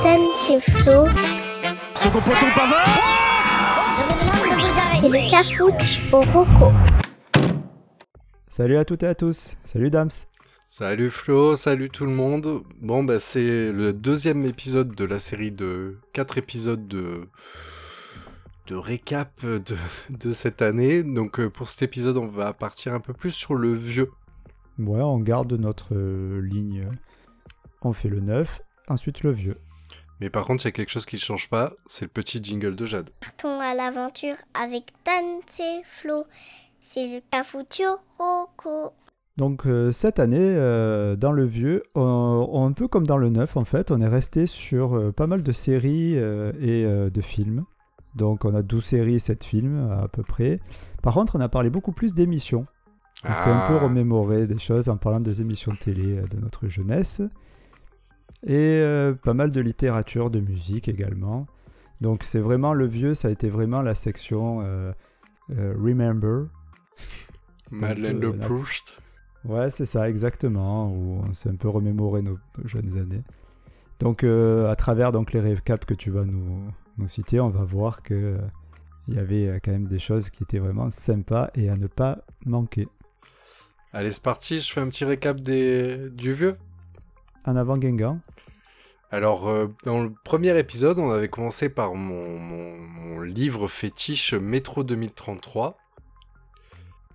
C'est Flo. Second poteau Pavard C'est le cafouche au roco. Salut à toutes et à tous. Salut Dams. Salut Flo, salut tout le monde. Bon, bah, c'est le deuxième épisode de la série de quatre épisodes de, de récap de, de cette année. Donc, euh, pour cet épisode, on va partir un peu plus sur le vieux. Ouais, on garde notre euh, ligne. On fait le neuf, ensuite le vieux. Mais par contre, il y a quelque chose qui ne change pas, c'est le petit jingle de Jade. Partons à l'aventure avec Dan c'est Flo. C'est le au roco. Donc euh, cette année, euh, dans le vieux, on- on- un peu comme dans le neuf en fait, on est resté sur euh, pas mal de séries euh, et euh, de films. Donc on a 12 séries et 7 films à peu près. Par contre, on a parlé beaucoup plus d'émissions. On s'est un peu Ah. remémoré des choses en parlant des émissions de télé euh, de notre jeunesse. Et euh, pas mal de littérature, de musique également. Donc c'est vraiment le vieux, ça a été vraiment la section euh, euh, Remember. Madeleine de Proust. Ouais, c'est ça, exactement, où on s'est un peu remémoré nos, jeunes années. Donc, euh, à travers donc, les récaps que tu vas nous, nous citer, on va voir que euh, y avait euh, quand même des choses qui étaient vraiment sympas et à ne pas manquer. Allez, c'est parti, je fais un petit récap des... du vieux. En avant, Guingamp. Alors, euh, dans le premier épisode, on avait commencé par mon, mon- mon livre fétiche Métro 2033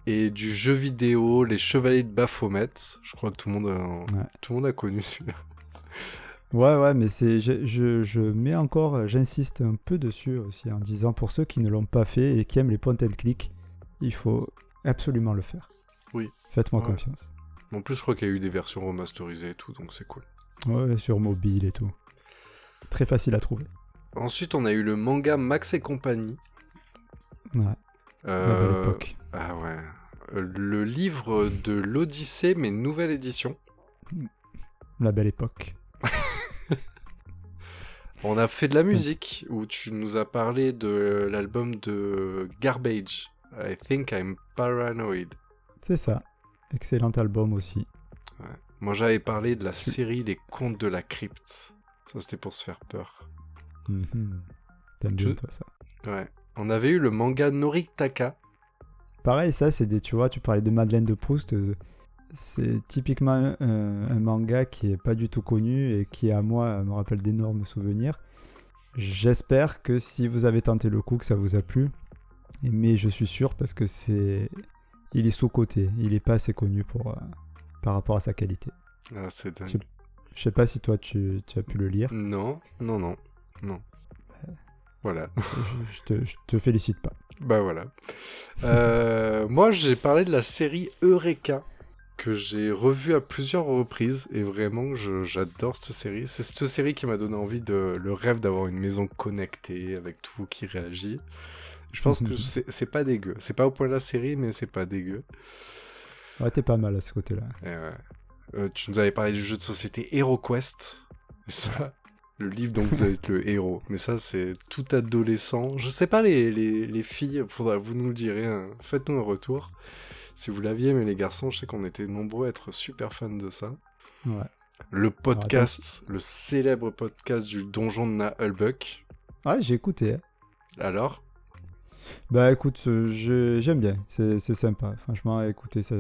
et du jeu vidéo Les Chevaliers de Baphomet. Je crois que tout le monde a, Ouais. tout le monde a connu celui-là. Ouais, ouais, mais c'est, je, je, je mets encore, j'insiste un peu dessus aussi en disant pour ceux qui ne l'ont pas fait et qui aiment les point and click, il faut absolument le faire. Oui. Faites-moi Ouais. confiance. En plus, je crois qu'il y a eu des versions remasterisées et tout, donc c'est cool. Ouais, sur mobile et tout. Très facile à trouver. Ensuite, on a eu le manga Max et compagnie. Ouais, Euh, la belle époque. Ah ouais. Euh, Le livre de l'Odyssée, mais nouvelle édition. La belle époque. On a fait de la musique, où tu nous as parlé de l'album de Garbage. I think I'm paranoid. C'est ça. Excellent album aussi. Moi, j'avais parlé de la série Les Contes de la Crypte. Ça, c'était pour se faire peur. Mhm. T'aimes bien toi ça. Ouais. On avait eu le manga Noritaka. Pareil, ça c'est des, tu vois, tu parlais de Madeleine de Proust. euh, C'est typiquement un, un manga qui est pas du tout connu et qui à moi me rappelle d'énormes souvenirs. J'espère que si vous avez tenté le coup, que ça vous a plu. Mais je suis sûr parce que c'est, il est sous coté. Il est pas assez connu pour euh, par rapport à sa qualité. Ah, c'est dingue. Je- Je sais pas si toi tu, tu as pu le lire. Non, non, non, non. Voilà. je, je te, je te félicite pas. Bah voilà. Euh, moi, j'ai parlé de la série Eureka que j'ai revue à plusieurs reprises et vraiment, j'adore cette série. C'est cette série qui m'a donné envie de le rêve d'avoir une maison connectée avec tout qui réagit. Je pense que c'est pas dégueu. C'est pas au point de la série, mais c'est pas dégueu. Ouais, t'es pas mal à ce côté-là. Ouais. Euh, tu nous avais parlé du jeu de société HeroQuest. Ça, le livre dont vous êtes le héros. Mais ça, c'est tout adolescent. Je sais pas, les, les, les filles, faudra, vous nous le direz. hein. Faites-nous un retour. Si vous l'aviez, mais les garçons, je sais qu'on était nombreux à être super fans de ça. Ouais. Le podcast, le célèbre podcast du donjon de Nahulbuck. Ouais, j'ai écouté. Alors? Bah écoute, euh, j'aime bien, c'est sympa. Franchement, écoutez, c'est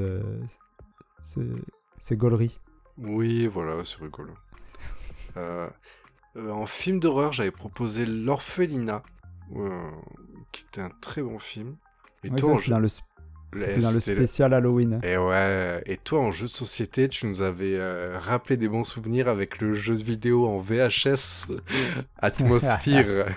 gaulerie. Oui, voilà, c'est rigolo. Euh, euh, en film d'horreur, j'avais proposé L'Orphelinat, euh, qui était un très bon film. Et toi, ça, jeu- dans le, Ouais, c'était dans le c'était spécial Halloween. Et ouais, et toi en jeu de société, tu nous avais rappelé des bons souvenirs avec le jeu de vidéo en VHS Atmosphere.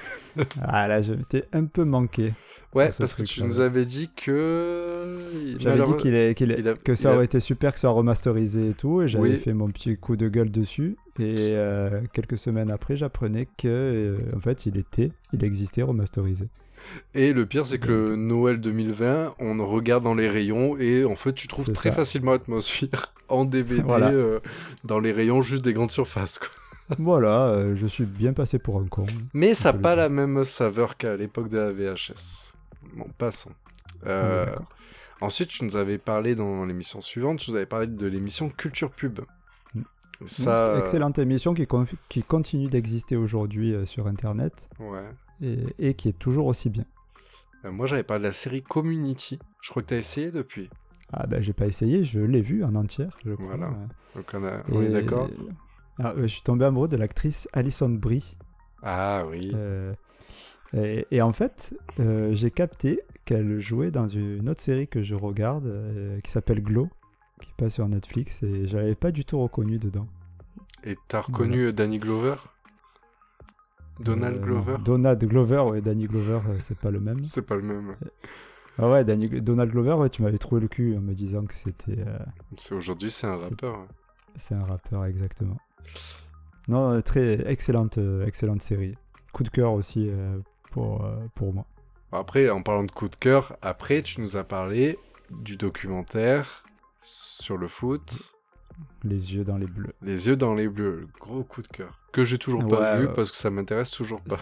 Ah là, je m'étais un peu manqué. Ouais, parce que tu nous avais dit que J'avais dit qu'il est, qu'il est- il a- que ça il a- aurait été super que ça soit remasterisé et tout, et j'avais Oui. fait mon petit coup de gueule dessus. Et euh, quelques semaines après, j'apprenais que euh, en fait, il était, il existait remasterisé. Et le pire, c'est que le Noël 2020, on regarde dans les rayons et en fait, tu trouves très ça. facilement Atmosphere en DVD Voilà. euh, dans les rayons juste des grandes surfaces. quoi. voilà, je suis bien passé pour un con. Mais ça n'a pas la même saveur qu'à l'époque de la VHS. Bon, passons. Euh, d'accord. ensuite, tu nous avais parlé dans l'émission suivante, tu nous avais parlé de l'émission Culture Pub. Mm. Ça, euh, Excellente émission qui, con- qui continue d'exister aujourd'hui euh, sur Internet Ouais. et, et qui est toujours aussi bien. Euh, moi, j'avais parlé de la série Community. Je crois que t'as essayé depuis. Ah ben j'ai pas essayé, je l'ai vu en entière, je crois. Voilà. Donc on, a... on est Et- d'accord Ah, je suis tombé amoureux de l'actrice Alison Brie. Ah oui. Euh, et, et en fait, euh, j'ai capté qu'elle jouait dans une autre série que je regarde euh, qui s'appelle Glow, qui passe sur Netflix, et je l'avais pas du tout reconnu dedans. Et t'as reconnu Danny Glover? Donald Euh, Glover? Donald Glover, ouais, Danny Glover, euh, c'est pas le même. C'est pas le même. Ah ouais, Danny- Donald Glover, ouais, tu m'avais trouvé le cul en me disant que c'était. euh, C'est aujourd'hui, c'est un rappeur. ouais. c'est un rappeur, exactement. Non, euh, très excellente, euh, excellente série. Coup de cœur aussi euh, pour, euh, pour moi. Après, en parlant de coup de cœur, après, tu nous as parlé du documentaire sur le foot, Les yeux dans les bleus. Les yeux dans les bleus, le gros coup de cœur. Que j'ai toujours pas vu ouais. parce que ça m'intéresse toujours pas.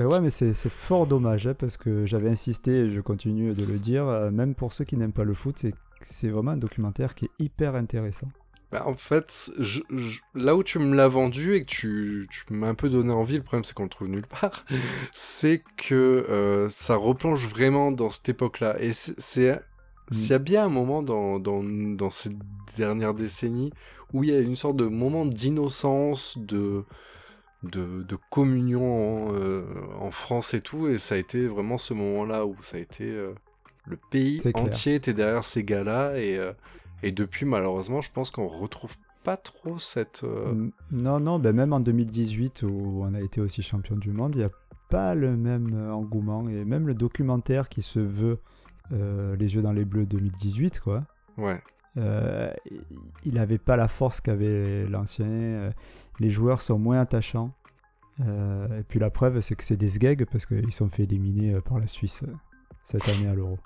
Euh, ouais, mais c'est fort dommage hein, parce que j'avais insisté et je continue de le dire, euh, même pour ceux qui n'aiment pas le foot, c'est vraiment un documentaire qui est hyper intéressant. Bah, en fait, je- je- là où tu me l'as vendu et que tu, tu m'as un peu donné envie, le problème c'est qu'on le trouve nulle part, c'est que euh, ça replonge vraiment dans cette époque-là. Et c'est- c'est s'il y a bien un moment dans, dans, dans ces dernières décennies où il y a une sorte de moment d'innocence, de, de, de communion en, euh, en France et tout, et ça a été vraiment ce moment-là où ça a été... euh, le pays entier était derrière ces gars-là et... euh, et depuis, malheureusement, je pense qu'on retrouve pas trop cette. euh, Non, non, ben même en 2018 où on a été aussi champion du monde, il n'y a pas le même euh, engouement et même le documentaire qui se veut euh, Les yeux dans les bleus 2018, quoi. Ouais. Euh, il n'avait pas la force qu'avait l'ancien. Les joueurs sont moins attachants. Et puis la preuve, c'est que c'est des sgags parce qu'ils sont fait éliminer par la Suisse cette année à l'Euro.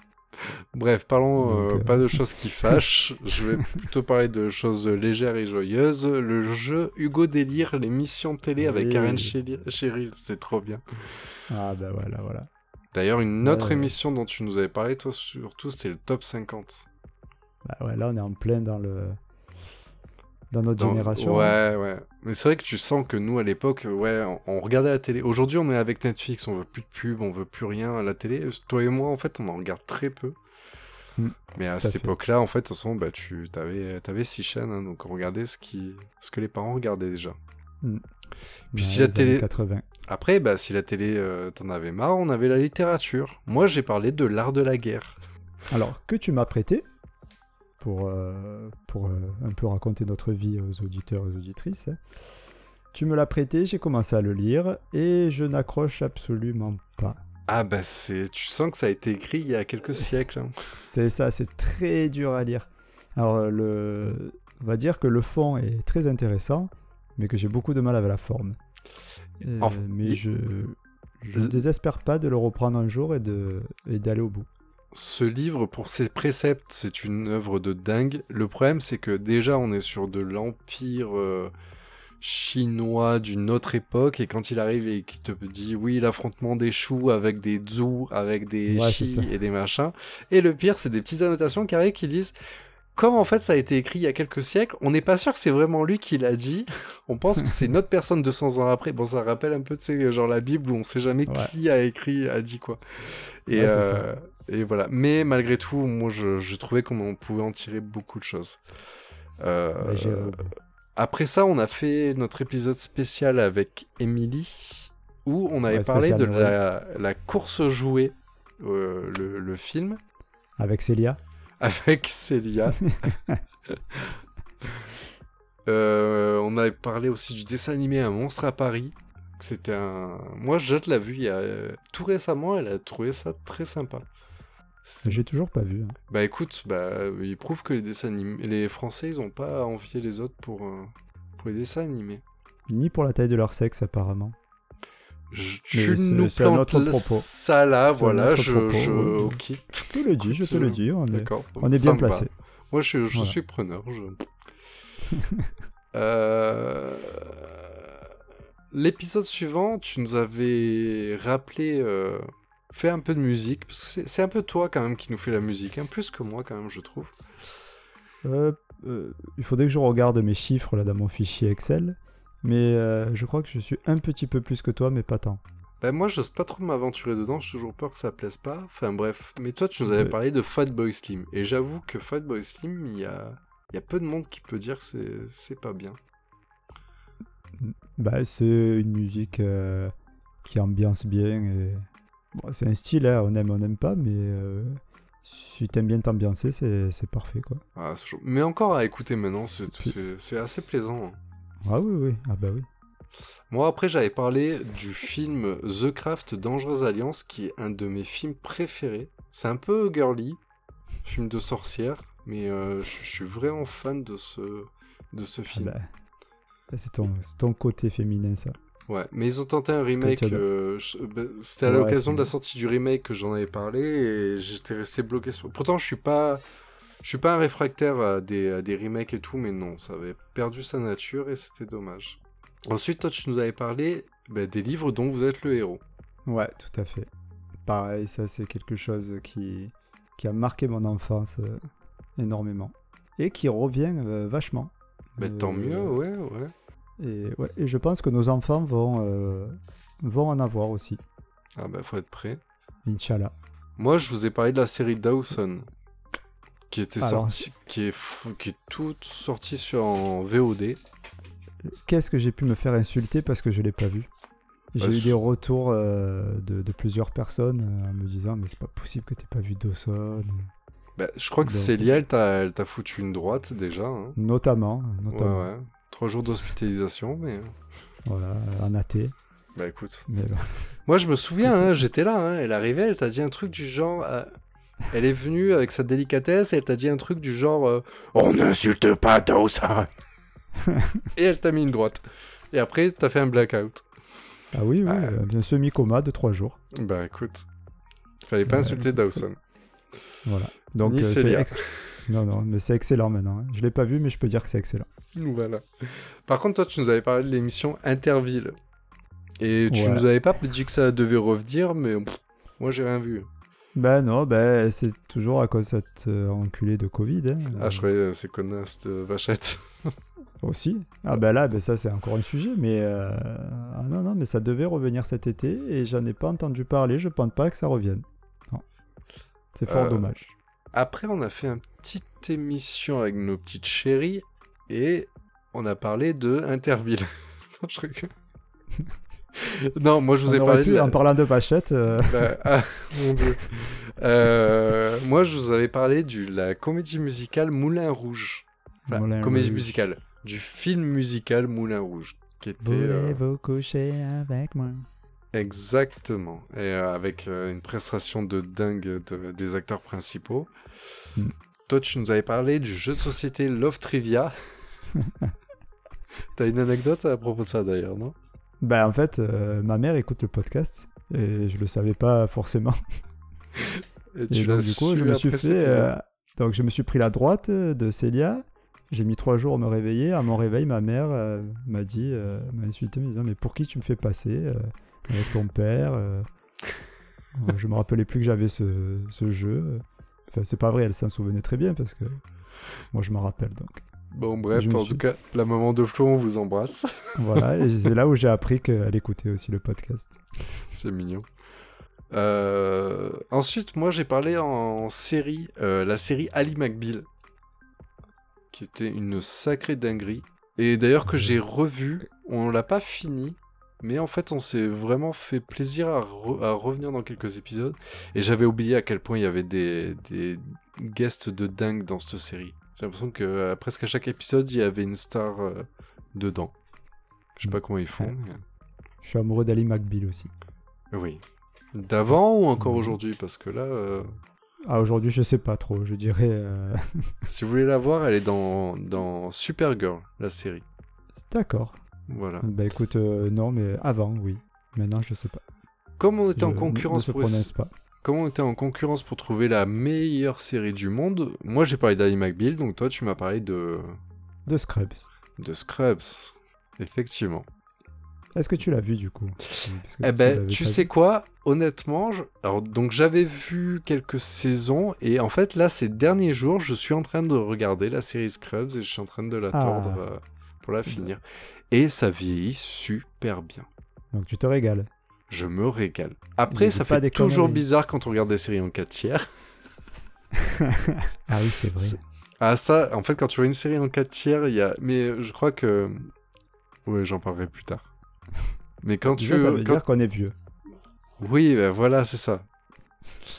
Bref, parlons Donc, euh, euh, pas de choses qui fâchent. Je vais plutôt parler de choses légères et joyeuses. Le jeu Hugo Délire, l'émission télé avec. Karen Cheryl, c'est trop bien. Ah ben voilà, voilà. D'ailleurs, une autre Ouais. émission dont tu nous avais parlé, toi surtout, c'était le top 50. Bah ouais, là on est en plein dans le dans notre Dans- génération. hein. Ouais, ouais. Mais c'est vrai que tu sens que nous, à l'époque, ouais, on, on regardait la télé. Aujourd'hui, on est avec Netflix, on veut plus de pub, on veut plus rien à la télé. Toi et moi, en fait, on en regarde très peu. Mm, Mais à cette époque-là, en fait, de toute façon, bah, tu avais, avais six chaînes, hein, donc on regardait ce, qui, ce que les parents regardaient déjà. Puis Ouais, si la télé- années 80. Après, bah, si la télé, euh, t'en avais marre, on avait la littérature. Moi, j'ai parlé de l'art de la guerre. Alors, que tu m'as prêté pour, euh, pour euh, un peu raconter notre vie aux auditeurs et aux auditrices. Tu me l'as prêté, j'ai commencé à le lire et je n'accroche absolument pas. Ah, bah, c'est, tu sens que ça a été écrit il y a quelques siècles. hein. C'est ça, c'est très dur à lire. Alors, euh, le... on va dire que le fond est très intéressant, mais que j'ai beaucoup de mal avec la forme. Enfin, mais il- je je ne désespère pas de le reprendre un jour et de et d'aller au bout. Ce livre, pour ses préceptes, c'est une œuvre de dingue. Le problème, c'est que déjà, on est sur de l'empire euh, chinois d'une autre époque, et quand il arrive et qu'il te dit, oui, l'affrontement des choux avec des zhou, avec des Ouais, chi et des machins. Et le pire, c'est des petites annotations qui arrivent qui disent, comme en fait ça a été écrit il y a quelques siècles, on n'est pas sûr que c'est vraiment lui qui l'a dit. On pense que c'est une autre personne 200 ans après. Bon, ça rappelle un peu, tu sais, genre la Bible où on sait jamais Ouais. qui a écrit, a dit quoi. Et, Ouais, euh, et voilà. Mais malgré tout, moi, je, je trouvais qu'on pouvait en tirer beaucoup de choses. Euh, bout. après ça, on a fait notre épisode spécial avec Emily, où on avait Ouais, parlé de la, la course jouée, euh, le, le film, Avec Célia avec Célia. Euh, on avait parlé aussi du dessin animé Un monstre à Paris. C'était un. Moi, Jade l'a vu il y a tout récemment. Elle a trouvé ça très sympa. J'ai toujours pas vu. hein. Bah écoute, bah il prouve que les dessins animés, les Français, ils ont pas à envier les autres pour euh, pour les dessins animés. Ni pour la taille de leur sexe, apparemment. Je, tu nous plantes le- propos. ça là, voilà. Je, propos, je, te le dis, je te le dis. On est, D'accord. on est bien placé. Moi, je, je Voilà. suis preneur. je- Euh, L'épisode suivant, tu nous avais rappelé, euh, fait un peu de musique. C'est un peu toi quand même qui nous fait la musique, hein, plus que moi quand même, je trouve. Euh, euh, il faudrait que je regarde mes chiffres là dans mon fichier Excel. Mais euh, je crois que je suis un petit peu plus que toi, mais pas tant. Bah, moi, j'ose pas trop m'aventurer dedans, j'ai toujours peur que ça plaise pas. Enfin, bref. Mais toi, tu nous avais parlé de Fatboy Slim. Et j'avoue que Fatboy Slim, il y a... il y a peu de monde qui peut dire que c'est- c'est pas bien. Bah, c'est une musique euh, qui ambiance bien. Et... Bon, c'est un style, hein, on aime, on n'aime pas, mais euh, si t'aimes bien t'ambiancer, c'est c'est parfait quoi. Ah, c'est chaud. Mais encore à écouter maintenant, c'est Puis- c'est- c'est assez plaisant. hein. Ah oui, oui, ah bah oui. Moi, après, j'avais parlé du film The Craft Dangerous Alliance, qui est un de mes films préférés. C'est un peu girly, film de sorcière, mais euh, je suis vraiment fan de ce, de ce Ah film. bah, ça, c'est ton, c'est ton côté féminin ça. Ouais, mais ils ont tenté un remake. euh, bah, C'était à Ouais, l'occasion de la sortie du remake que j'en avais parlé et j'étais resté bloqué sur. Pourtant, je suis pas, je suis pas un réfractaire à des, à des remakes et tout, mais non, ça avait perdu sa nature et c'était dommage. Ensuite, toi, tu nous avais parlé bah, des livres dont vous êtes le héros. Ouais, tout à fait. Pareil, ça c'est quelque chose qui, qui a marqué mon enfance euh, énormément. Et qui revient euh, vachement. Bah, tant mieux, ouais, ouais. Et, ouais, et je pense que nos enfants vont, euh, vont en avoir aussi. Ah bah, faut être prêt. Inch'Allah. Moi, je vous ai parlé de la série Dawson, qui était Alors, sortie, qui est, fou- qui est toute sortie sur en VOD. Qu'est-ce que j'ai pu me faire insulter parce que je l'ai pas vu? J'ai Bah, eu des retours euh, de, de plusieurs personnes euh, en me disant mais c'est pas possible que t'aies pas vu Dawson. Bah, je crois que Célia, elle t'a foutu une droite déjà. hein. Notamment, Ouais, notamment. ouais. Trois jours d'hospitalisation, mais. Voilà, en athée. Bah écoute. Mais bon. Moi, je me souviens, hein, j'étais là, hein, elle arrivait, elle t'a dit un truc du genre. euh, elle est venue avec sa délicatesse et elle t'a dit un truc du genre. euh, On n'insulte pas Dawson Et elle t'a mis une droite. Et après, t'as fait un blackout. Ah oui, oui, euh, un semi-coma de trois jours. Bah écoute. Fallait pas insulter Dawson. Voilà. Donc Ni euh, c'est ex- Non, non, mais c'est excellent maintenant. hein. Je l'ai pas vu, mais je peux dire que c'est excellent. Voilà. Par contre, toi, tu nous avais parlé de l'émission Interville. Et tu Ouais. nous avais pas dit que ça devait revenir, mais pff, moi, j'ai rien vu. Ben non, ben c'est toujours à cause de cette euh, enculée de Covid. hein. Ah, je croyais euh, ces connasses de vachette. Aussi. Ah ben là, ben ça c'est encore un sujet, mais euh, ah non non, mais ça devait revenir cet été et j'en ai pas entendu parler. Je pense pas que ça revienne. Non. C'est fort Euh, dommage. Après, on a fait petite émission avec nos petites chéries et on a parlé de Interville. non, je rigole. non, moi, je vous On ai parlé pu, de la- en parlant de Vachette, euh, Bah, ah, mon dieu. Euh, moi, je vous avais parlé de la comédie musicale Moulin Rouge. Enfin, Moulin comédie Rouge. musicale. Du film musical Moulin Rouge. Qui était. euh, Voulez-vous coucher avec moi? Exactement. Et euh, avec euh, une prestation de dingue de- des acteurs principaux. Mm. Toi, tu nous avais parlé du jeu de société Love Trivia. T'as une anecdote à propos de ça d'ailleurs, non? Ben en fait, euh, ma mère écoute le podcast et je le savais pas forcément. Et Et tu donc, l'as du coup, je me suis fait. euh, donc, je me suis pris la droite euh, de Célia. J'ai mis trois jours à me réveiller. À mon réveil, ma mère euh, m'a dit, m'a insulté, me disant Mais pour qui tu me fais passer avec ton père Je me rappelais plus que j'avais ce, ce jeu. Enfin, c'est pas vrai, elle s'en souvenait très bien parce que moi, je m'en rappelle. Donc, Bon, bref, en suis- tout cas, la maman de Flo, on vous embrasse. voilà. et c'est là où j'ai appris qu'elle écoutait aussi le podcast. C'est mignon. Euh, Ensuite, moi, j'ai parlé en série, euh, la série Ali McBeal, qui était une sacrée dinguerie. Et d'ailleurs que j'ai revu, on l'a pas fini, mais en fait, on s'est vraiment fait plaisir à, re- à revenir dans quelques épisodes. Et j'avais oublié à quel point il y avait des, des guests de dingue dans cette série. J'ai l'impression que euh, presque à chaque épisode, il y avait une star euh, dedans. Je sais pas comment ils font, Ouais. mais... Je suis amoureux d'Ali McBeal aussi. Oui. D'avant ou encore Mhm. aujourd'hui? Parce que là, euh, Ah, aujourd'hui, je sais pas trop. Je dirais. si vous voulez la voir, elle est dans, dans Supergirl, la série. D'accord. Voilà. Bah écoute, euh, non, mais avant, oui. Maintenant, je sais pas. Comme on était en concurrence ne se pour prononce pas. comme on était en concurrence pour trouver la meilleure série du monde, moi j'ai parlé d'Ali McBeal, donc toi tu m'as parlé de De Scrubs. de Scrubs. Effectivement. Est-ce que tu l'as vu du coup? Eh ben, tu sais quoi? Honnêtement, je- alors donc j'avais vu quelques saisons et en fait là ces derniers jours, je suis en train de regarder la série Scrubs et je suis en train de l'attendre Ah. euh, pour la finir. Et ça vieillit super bien. Donc tu te régales. Je me régale. Après, ça fait des toujours conneries. bizarre quand on regarde des séries en 4 tiers. Ah oui, c'est vrai. Ah ça, en fait, quand tu vois une série en 4 tiers, il y a... Mais je crois que... Oui, j'en parlerai plus tard. Mais quand tu... Déjà, ça veut quand- dire qu'on est vieux. Oui, ben voilà, c'est ça.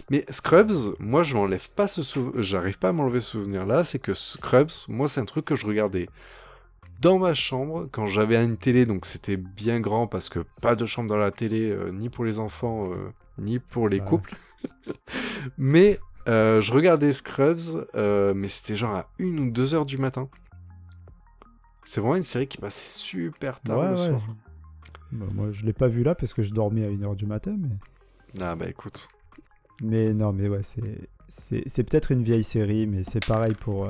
Mais Scrubs, moi, je m'enlève pas ce souvenir. J'arrive pas à m'enlever ce souvenir-là. C'est que Scrubs, moi, c'est un truc que je regardais dans ma chambre quand j'avais une télé. Donc, c'était bien grand parce que pas de chambre dans la télé, euh, ni pour les enfants, euh, ni pour les Ouais. couples. mais euh, je regardais Scrubs, mais c'était genre à une ou deux heures du matin. C'est vraiment une série qui passait super tard Ouais, le ouais. soir. Bah, moi, je l'ai pas vu là parce que je dormais à 1h du matin, mais. Ah bah écoute. Mais non, mais ouais, c'est c'est c'est peut-être une vieille série, mais c'est pareil pour.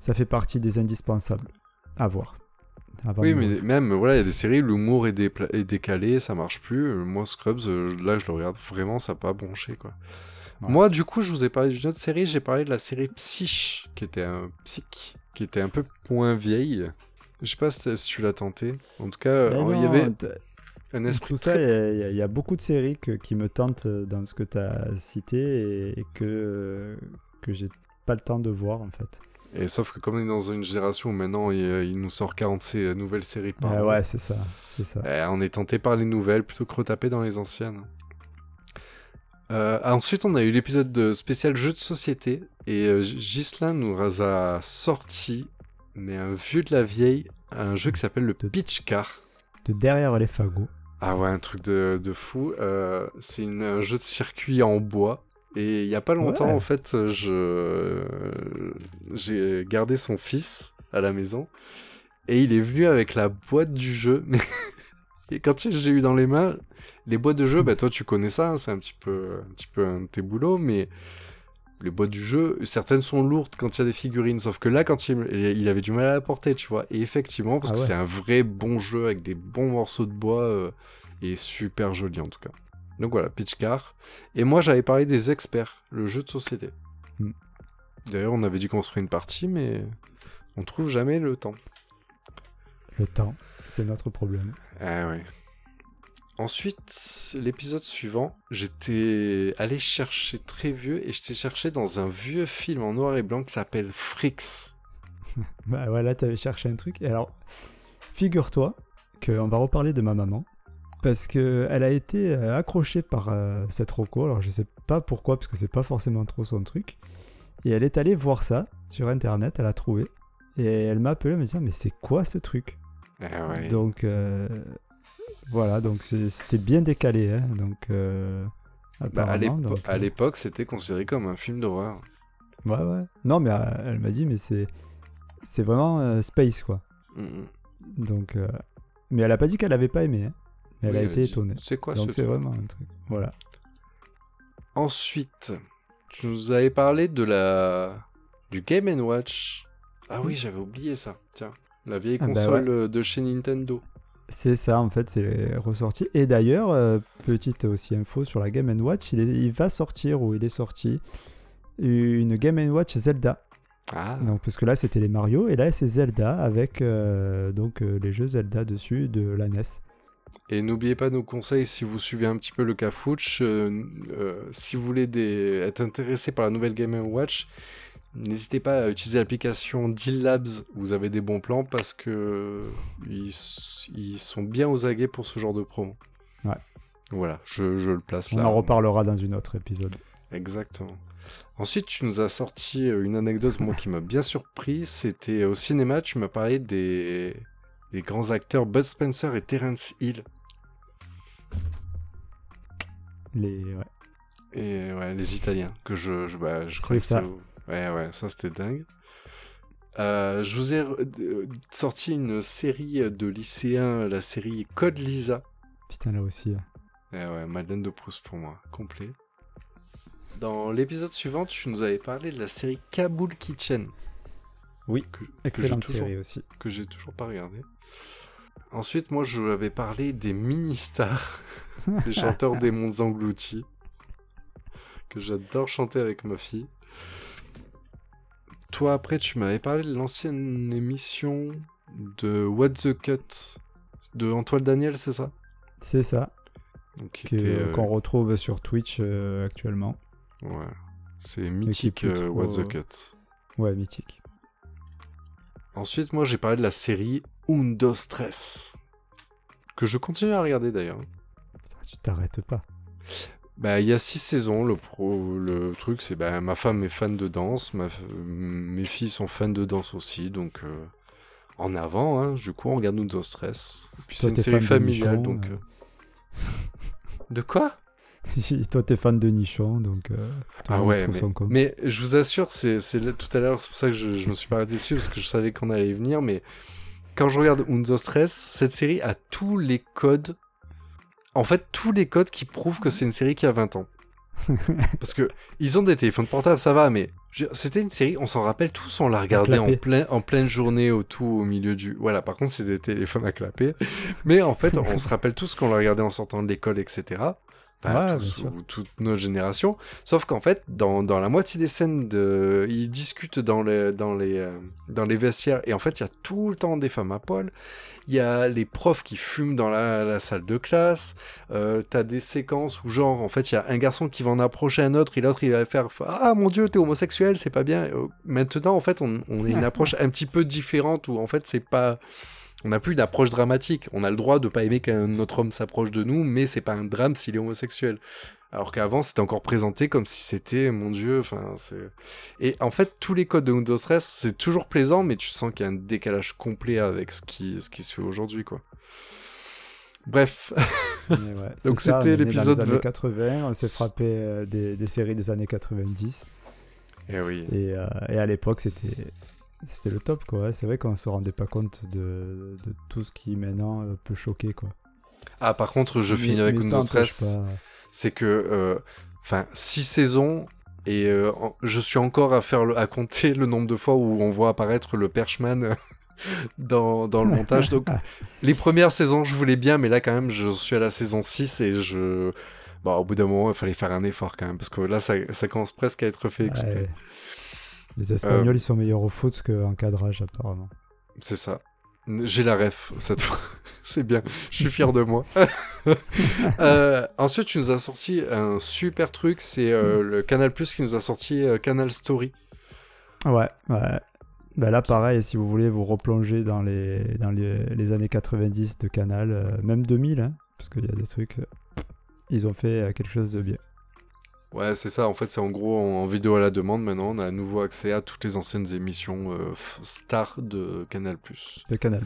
ça fait partie des indispensables à voir. Oui, mais même, voilà, il y a des séries, l'humour est, dépla- est décalé, ça marche plus. Euh, Moi, Scrubs, euh, là, je le regarde vraiment, ça n'a pas bronché, quoi. Ouais. Moi, du coup, je vous ai parlé d'une autre série, j'ai parlé de la série Psych, qui était un psych, qui était un peu moins vieille. Je sais pas si, tu l'as tenté. En tout cas, il y avait un esprit Tout ça, très- il y a- y, y beaucoup de séries que- qui me tentent euh, dans ce que tu as cité et, et que, que j'ai pas le temps de voir en fait. Et sauf que comme on est dans une génération où maintenant, il, euh, il nous sort 40 sé- nouvelles séries par Ah an, ouais, c'est ça. C'est ça. Eh, on est tenté par les nouvelles plutôt que retaper dans les anciennes. Euh, ensuite, on a eu l'épisode de spécial jeu de société et euh, Ghislain nous a sorti, mais un vieux de la vieille, un jeu qui s'appelle le De- Pitch Car. De derrière les fagots. Ah ouais, un truc de, de fou. Euh, c'est un jeu de circuit en bois. Et il y a pas longtemps, Ouais. en fait, je j'ai gardé son fils à la maison. Et il est venu avec la boîte du jeu. Et quand j'ai eu dans les mains, les boîtes de jeu, bah toi tu connais ça, hein, c'est un petit peu un petit peu un de tes boulots, mais les boîtes du jeu, certaines sont lourdes quand il y a des figurines, sauf que là, quand il, il avait du mal à la porter, tu vois. Et effectivement, parce Ah que ouais. c'est un vrai bon jeu avec des bons morceaux de bois euh, et super joli en tout cas. Donc voilà, Pitch Car. Et moi, j'avais parlé des experts, le jeu de société. Hmm. D'ailleurs, on avait dû construire une partie, mais on trouve jamais le temps. Le temps, c'est notre problème. Ah ouais. Ensuite, l'épisode suivant, j'étais allé chercher très vieux et j'étais cherché dans un vieux film en noir et blanc qui s'appelle Fricks. Bah voilà, t'avais cherché un truc. Et alors, figure-toi qu'on va reparler de ma maman. Parce que elle a été euh, accrochée par euh, cette roco. Alors je sais pas pourquoi, parce que c'est pas forcément trop son truc. Et elle est allée voir ça sur internet, elle a trouvé. Et elle m'a appelé en me disant Mais c'est quoi ce truc? Ah ouais. Donc euh, voilà, donc c'était bien décalé. Hein, donc euh, Bah, à donc, l'époque, c'était considéré comme un film d'horreur. Ouais, ouais. Non, mais elle m'a dit Mais c'est c'est vraiment space quoi. Mhm. Donc, euh, mais elle a pas dit qu'elle avait pas aimé. hein. Mais elle a été étonnée. C'est quoi Donc ce c'est vraiment un truc. Voilà. Ensuite, tu nous avais parlé de la du Game Watch. Ah oui, j'avais oublié ça. Tiens, la vieille Ah bah console euh, de chez Nintendo. C'est ça en fait, c'est ressorti. Et d'ailleurs, euh, petite aussi info sur la Game Watch, il, est- il va sortir ou il est sorti une Game Watch Zelda. Ah. Donc parce que là c'était les Mario et là c'est Zelda avec euh, donc euh, les jeux Zelda dessus de la NES. Et n'oubliez pas nos conseils si vous suivez un petit peu le Cafouche. euh, euh, si vous voulez des... être intéressé par la nouvelle Game Watch, n'hésitez pas à utiliser l'application Deal Labs. Vous avez des bons plans parce que ils, sont bien aux aguets pour ce genre de promo. Ouais. Voilà, je, je le place On là. en reparlera dans une autre épisode. Exactement. Ensuite, tu nous as sorti euh, une anecdote moi qui m'a bien surpris. C'était au cinéma, tu m'as parlé des des grands acteurs Bud Spencer et Terence Hill. Les, ouais. Et ouais, les Italiens, que je, je, bah, je croyais que ça. Ouais, ouais, ça c'était dingue. Euh, je vous ai euh, sorti une série de lycéens, la série Code Lisa. Putain là aussi. hein. Eh ouais, Madeleine de Proust pour moi, complet. Dans l'épisode suivant, tu nous avais parlé de la série Kaboul Kitchen. Oui, que, Excellente toujours, série aussi. que j'ai toujours pas regardé. Ensuite, moi, je avais parlé des mini-stars, des chanteurs des mondes engloutis, que j'adore chanter avec ma fille. Toi, après, tu m'avais parlé de l'ancienne émission de What the Cut de Antoine Daniel, c'est ça? C'est ça. Que- était, euh, Qu'on retrouve sur Twitch euh, actuellement. Ouais. C'est mythique, euh, What the euh, Cut. Ouais, mythique. Ensuite, moi, j'ai parlé de la série Undo Stress. Que je continue à regarder d'ailleurs. Putain, Tu t'arrêtes pas. Bah, il y a six saisons. Le, pro, le truc, c'est bah, ma femme est fan de danse, ma, mes filles sont fans de danse aussi, donc euh, en avant. Hein, du coup, on regarde Undo Stress. Et puis c'est une série de familiale, Michon, donc. euh. euh. De quoi? Toi, t'es fan de Nichon, donc. euh, Ah ouais, mais, mais je vous assure, c'est tout à l'heure, c'est pour ça que je, je me suis pas arrêté dessus, parce que je savais qu'on allait y venir, mais quand je regarde Undo Stress, cette série a tous les codes, en fait, tous les codes qui prouvent que c'est une série qui a 20 ans. parce que ils ont des téléphones portables, ça va, mais c'était une série, on s'en rappelle tous, on l'a regardé en, plein, en pleine journée au tout au milieu du... Voilà, par contre, c'est des téléphones à clapper. Mais en fait, on se rappelle tous qu'on l'a regardé en sortant de l'école, etc. Enfin, Ouais, tous, ou toute notre génération. Sauf qu'en fait, dans, dans la moitié des scènes, de... ils discutent dans les, dans, les, euh, dans les vestiaires. Et en fait, il y a tout le temps des femmes à poil. Il y a les profs qui fument dans la, la salle de classe. Euh, T'as des séquences où, genre, en fait, il y a un garçon qui va en approcher un autre et l'autre, il va faire Ah mon dieu, t'es homosexuel, c'est pas bien. Euh, Maintenant, en fait, on, on a une approche un petit peu différente où, en fait, c'est pas. On n'a plus une approche dramatique. On a le droit de pas aimer qu'un autre homme s'approche de nous, mais c'est pas un drame s'il est homosexuel. Alors qu'avant, c'était encore présenté comme si c'était, mon dieu, enfin, c'est... Et en fait, tous les codes de Windows Stress, c'est toujours plaisant, mais tu sens qu'il y a un décalage complet avec ce qui, ce qui se fait aujourd'hui, quoi. Bref. Ouais, Donc c'était l'épisode années ve- 80, on s'est frappé euh, des, des séries des années 90. Eh oui. Et, euh, et à l'époque, c'était. C'était le top, quoi. C'est vrai qu'on se rendait pas compte de, de tout ce qui maintenant euh, peut choquer, quoi. Ah, par contre, je Mais- finis avec Stress. pas- c'est que euh, enfin six saisons et euh, je suis encore à faire le- à compter le nombre de fois où on voit apparaître le Perchman dans, dans le montage donc les premières saisons je voulais bien mais là quand même je suis à la saison 6 et je bon au bout d'un moment il fallait faire un effort quand même parce que là ça, ça commence presque à être fait exprès Ouais. Les Espagnols, Euh, ils sont meilleurs au foot qu'en cadrage, apparemment. c'est ça j'ai la ref cette fois c'est bien je suis fier de moi Euh, ensuite tu nous as sorti un super truc c'est euh, le Canal Plus qui nous a sorti euh, Canal Story Ouais, ouais. Ben là, pareil, si vous voulez vous replonger dans les, dans les, les années 90 de Canal, même 2000, hein, parce qu'il y a des trucs. ils ont fait quelque chose de bien. Ouais, c'est ça. En fait, c'est en gros en, vidéo à la demande maintenant. On a à nouveau accès à toutes les anciennes émissions euh, stars de Canal+. De Canal.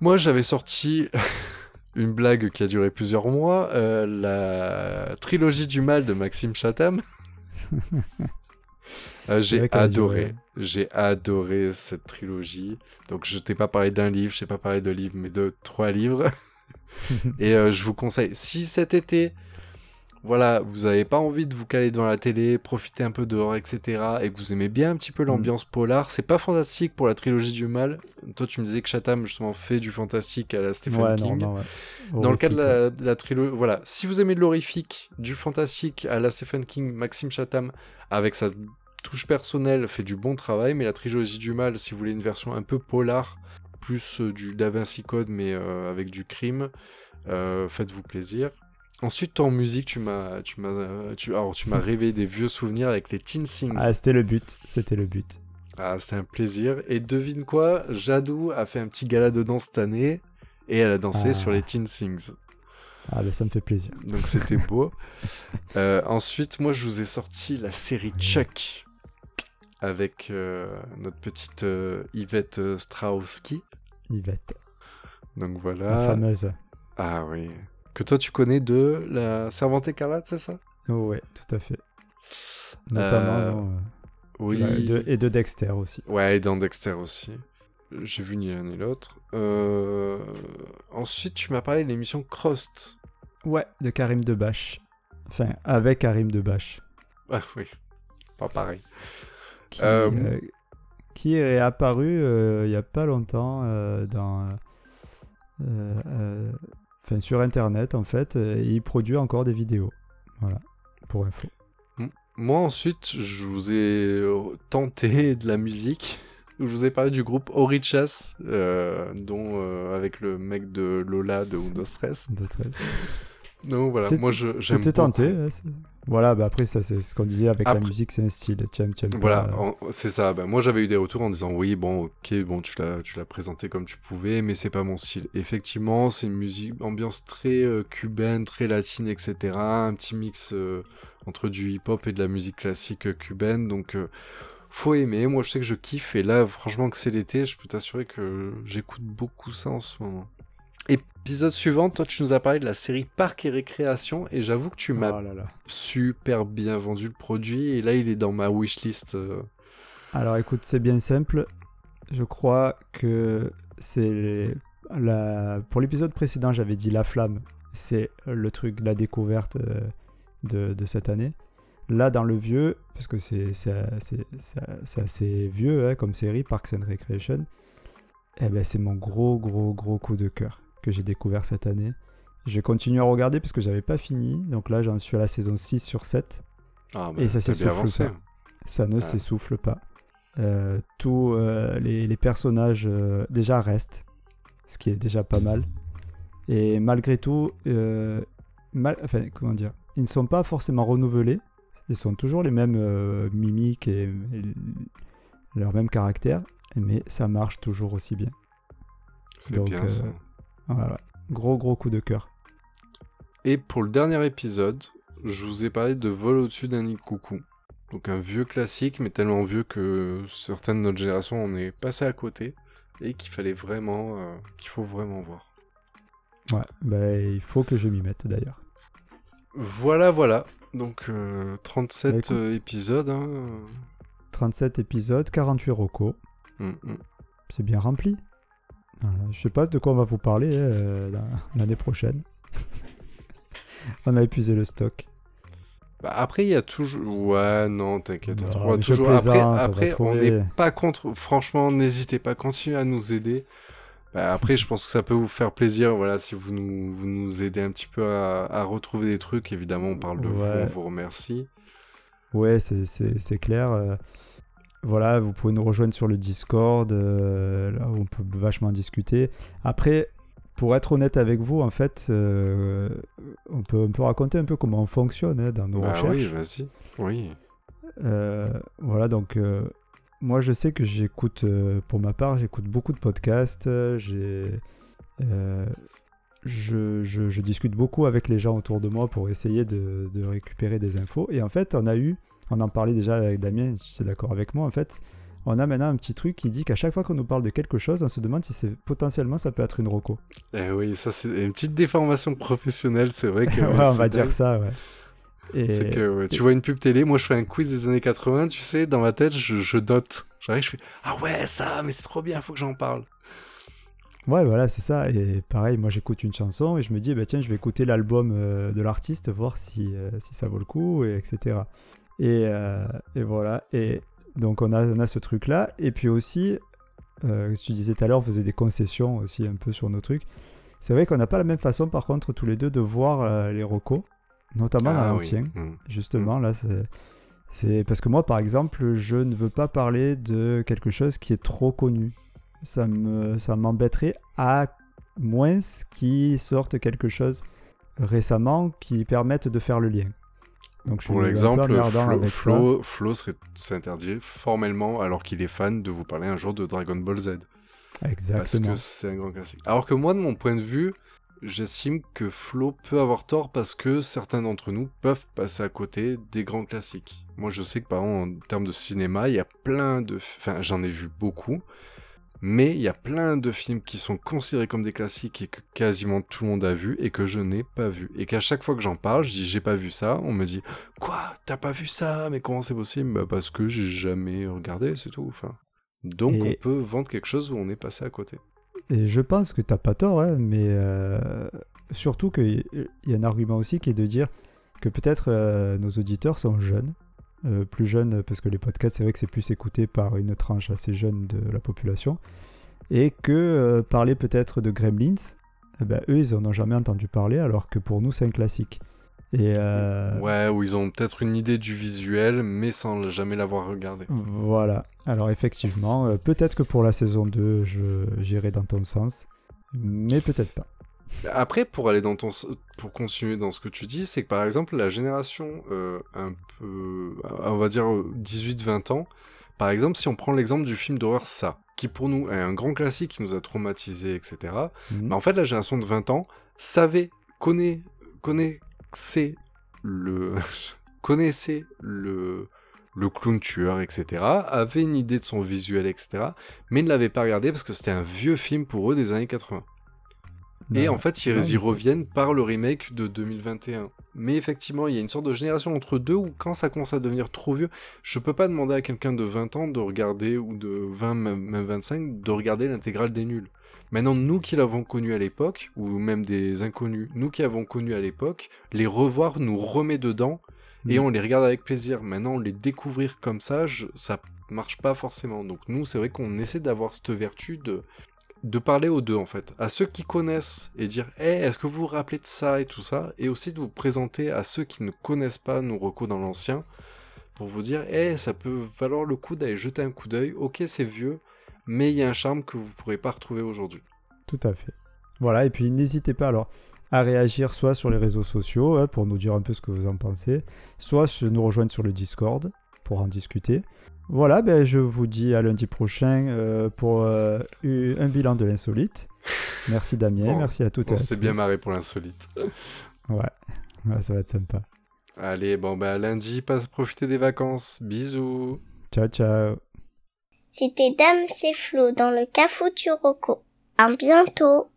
Moi, j'avais sorti une blague qui a duré plusieurs mois, euh, la trilogie du mal de Maxime Chatham. Euh, j'ai adoré, j'ai adoré cette trilogie. Donc je t'ai pas parlé d'un livre, je t'ai pas parlé de livres, mais de trois livres. Et euh, je vous conseille, si cet été, voilà, vous avez pas envie de vous caler devant la télé, profiter un peu dehors, etc., et que vous aimez bien un petit peu l'ambiance polar, c'est pas fantastique pour la trilogie du mal. Toi, tu me disais que Chatham justement fait du fantastique à la Stephen ouais, King. non, non, ouais. Dans le cas de Horrifique, la, de la trilogie, voilà, si vous aimez de l'horrifique, du fantastique à la Stephen King, Maxime Chatham, avec sa touche personnelle, fait du bon travail, mais la trilogie du mal, si vous voulez une version un peu polar, plus euh, du Da Vinci Code, mais euh, avec du crime, euh, faites-vous plaisir. Ensuite, toi, en musique, tu m'as, tu m'as, tu, alors, tu m'as réveillé des vieux souvenirs avec les Teen Sings. Ah, c'était le but. C'était le but. Ah, c'était un plaisir. Et devine quoi, Jadou a fait un petit gala de danse cette année, et elle a dansé Ah. sur les Teen Sings. Ah, ben ça me fait plaisir. Donc c'était beau. Euh, ensuite, moi, je vous ai sorti la série Chuck avec euh, notre petite euh, Yvette Strahovski. Yvette. Donc La voilà. fameuse. Ah oui. Que toi, tu connais de la Servante écarlate, c'est ça? Ouais, tout à fait. Notamment. Euh, euh, Oui. et de- et de Dexter aussi. Ouais, et dans Dexter aussi. J'ai vu ni l'un ni l'autre. Euh, Ensuite, tu m'as parlé de l'émission Crost. Ouais, de Karim Debache. Enfin, avec Karim Debache. Ah oui. Pas pareil. Qui, Euh, euh, qui est apparu euh, il y a pas longtemps dans, enfin, sur Internet, en fait, euh, et il produit encore des vidéos. Voilà, pour info. Moi, ensuite, je vous ai euh, tenté de la musique. Je vous ai parlé du groupe Orichas, euh, dont euh, avec le mec de Lola de Windows Stress. De stress. Donc voilà, moi je j'aime C'était tenté. Voilà, bah après, ça, c'est ce qu'on disait avec Après- la musique, c'est un style. Tu aimes, tu aimes Voilà, pas, euh, c'est ça. Ben, moi, j'avais eu des retours en disant oui, bon, ok, bon, tu l'as, tu l'as présenté comme tu pouvais, mais c'est pas mon style. Effectivement, c'est une musique, ambiance très euh, cubaine, très latine, etc. Un petit mix euh, entre du hip-hop et de la musique classique euh, cubaine. Donc, faut aimer. Moi, je sais que je kiffe. Et là, franchement, que c'est l'été, je peux t'assurer que j'écoute beaucoup ça en ce moment. Épisode suivant, toi, tu nous as parlé de la série Parc et Récréation, et j'avoue que tu m'as oh là là. super bien vendu le produit, et là, il est dans ma wishlist. euh, Alors écoute, c'est bien simple. Je crois que c'est la... pour l'épisode précédent, j'avais dit La Flamme. C'est le truc, la découverte euh, de, de cette année. Là, dans le vieux, parce que c'est c'est- c'est- c'est- c'est assez vieux hein, comme série, Parks and Recreation, eh ben, c'est mon gros, gros, gros coup de cœur que j'ai découvert cette année. Je continue à regarder parce que j'avais pas fini. Donc là, j'en suis à la saison 6 sur 7. Ah, Et ça s'essouffle pas. Ça ne Ah. s'essouffle pas. Euh, Tous euh, les, les personnages euh, déjà restent, ce qui est déjà pas mal. Et malgré tout, mal- enfin, comment dire, ils ne sont pas forcément renouvelés. Ils sont toujours les mêmes mimiques et, et leur même caractère, mais ça marche toujours aussi bien. C'est bien ça. Voilà. Gros gros coup de cœur. Et pour le dernier épisode, je vous ai parlé de Vol au-dessus d'un nid coucou. Donc un vieux classique, mais tellement vieux que certaines de notre génération en est passé à côté. Et qu'il fallait vraiment, euh, qu'il faut vraiment voir. Ouais, ben, il faut que je m'y mette d'ailleurs. Voilà, voilà. Donc euh, 37 Bah, écoute. euh, épisodes. Hein. 37 épisodes, 48 rocos. Mm, mm. c'est bien rempli. Voilà. Je sais pas de quoi on va vous parler euh, la- l'année prochaine. on a épuisé le stock. Bah, après, il y a toujours. Ouais, non, t'inquiète. on trouvera toujours. Après, après on n'est pas contre. Franchement, n'hésitez pas, continuez à nous aider. Bah, après, je pense que ça peut vous faire plaisir, voilà, si vous nous, vous nous aidez un petit peu à, à retrouver des trucs. Évidemment, on parle de vous, on vous remercie. Ouais, c'est- clair. Voilà, vous pouvez nous rejoindre sur le Discord, euh, là où on peut vachement discuter. Après, pour être honnête avec vous, en fait, euh, on, peut, on peut raconter un peu comment on fonctionne hein, dans nos Bah recherches. oui, vas-y. Oui. Euh, voilà, donc moi je sais que j'écoute, pour ma part, j'écoute beaucoup de podcasts. J'ai, je, je- je discute beaucoup avec les gens autour de moi pour essayer de, de récupérer des infos. Et en fait, on a eu, on en parlait déjà avec Damien, si tu es d'accord avec moi, en fait, on a maintenant un petit truc qui dit qu'à chaque fois qu'on nous parle de quelque chose, on se demande si c'est potentiellement ça peut être une roco. Eh oui, ça, c'est une petite déformation professionnelle, c'est vrai que. Ouais, on va dire ça, ouais. Et... C'est que ouais, tu vois une pub télé, moi je fais un quiz des années 80, tu sais, dans ma tête, je, je note. J'arrive, je fais Ah ouais, ça, mais c'est trop bien, faut que j'en parle. Ouais, voilà, c'est ça. Et pareil, moi j'écoute une chanson et je me dis, bah, tiens, je vais écouter l'album euh, de l'artiste, voir si, euh, si ça vaut le coup, et etc. Et, euh, et voilà. Et donc on a, on a ce truc-là. Et puis aussi, euh, tu disais tout à l'heure, on faisait des concessions aussi un peu sur nos trucs. C'est vrai qu'on n'a pas la même façon, par contre, tous les deux, de voir euh, les recos, notamment dans Ah oui. l'ancien. Mm. Justement, là, c'est. Parce que moi, par exemple, je ne veux pas parler de quelque chose qui est trop connu. Ça me, ça m'embêterait à moins qu'il sorte quelque chose récemment qui permette de faire le lien. Donc, je Pour l'exemple, Flo, Flo, Flo serait s'interdit formellement, alors qu'il est fan, de vous parler un jour de Dragon Ball Z. ça. Parce Exactement. que c'est un grand classique. Alors que moi, de mon point de vue, j'estime que Flo peut avoir tort parce que certains d'entre nous peuvent passer à côté des grands classiques. Moi, je sais que par exemple, en termes de cinéma, il y a plein de... Enfin, j'en ai vu beaucoup. Mais il y a plein de films qui sont considérés comme des classiques et que quasiment tout le monde a vu et que je n'ai pas vu. Et qu'à chaque fois que j'en parle, je dis j'ai pas vu ça, on me dit quoi T'as pas vu ça? Mais comment c'est possible? Bah, Parce que j'ai jamais regardé, c'est tout. Enfin, donc Et- on peut vendre quelque chose où on est passé à côté. Et je pense que t'as pas tort, hein, mais euh, surtout qu'il y a un argument aussi qui est de dire que peut-être euh, nos auditeurs sont jeunes, euh, plus jeunes, parce que les podcasts, c'est vrai que c'est plus écouté par une tranche assez jeune de la population, et que euh, parler peut-être de Gremlins, eh ben, eux, ils en ont jamais entendu parler, alors que pour nous, c'est un classique. Et euh, Ouais, ou ils ont peut-être une idée du visuel, mais sans jamais l'avoir regardé. Voilà. Alors effectivement, peut-être que pour la saison 2, je j'irai dans ton sens, mais peut-être pas. Après, pour aller dans ton, pour continuer dans ce que tu dis, c'est que par exemple la génération euh, un peu, on va dire 18-20 ans, par exemple, si on prend l'exemple du film d'horreur Ça, qui pour nous est un grand classique qui nous a traumatisés, etc. Mhm. Mais en fait, la génération de 20 ans savait, connaît, connaissait le, connaissait le, le clown tueur, etc. Avait une idée de son visuel, etc. Mais ne l'avait pas regardé parce que c'était un vieux film pour eux des années 80. Et Ben, en fait, ils ouais, y reviennent par le remake de 2021. Mais effectivement, il y a une sorte de génération entre deux où quand ça commence à devenir trop vieux, je peux pas demander à quelqu'un de 20 ans de regarder, ou de 20, même même 25, de regarder l'intégrale des nuls. Maintenant, nous qui l'avons connu à l'époque, ou même des inconnus, nous qui avons connu à l'époque, les revoir nous remet dedans et Mm. on les regarde avec plaisir. Maintenant, les découvrir comme ça, je- ça marche pas forcément. Donc nous, c'est vrai qu'on essaie d'avoir cette vertu de de parler aux deux en fait, à ceux qui connaissent et dire hey, est-ce que vous vous rappelez de ça et tout ça, et aussi de vous présenter à ceux qui ne connaissent pas nos recos dans l'ancien pour vous dire hey, ça peut valoir le coup d'aller jeter un coup d'œil, ok c'est vieux, mais il y a un charme que vous pourrez pas retrouver aujourd'hui. Tout à fait. Voilà, et puis n'hésitez pas alors à réagir soit sur les réseaux sociaux hein, pour nous dire un peu ce que vous en pensez, soit nous rejoindre sur le Discord pour en discuter. Voilà, ben, je vous dis à lundi prochain euh, pour euh, un bilan de l'insolite. Merci Damien, Bon, merci à toutes et On à s'est bien tous. marré pour l'insolite. Ouais. ouais, ça va être sympa. Allez, bon bah lundi, passe profiter des vacances. Bisous. Ciao, ciao. C'était Dame c'est Flo dans le Cafou Turoko. À bientôt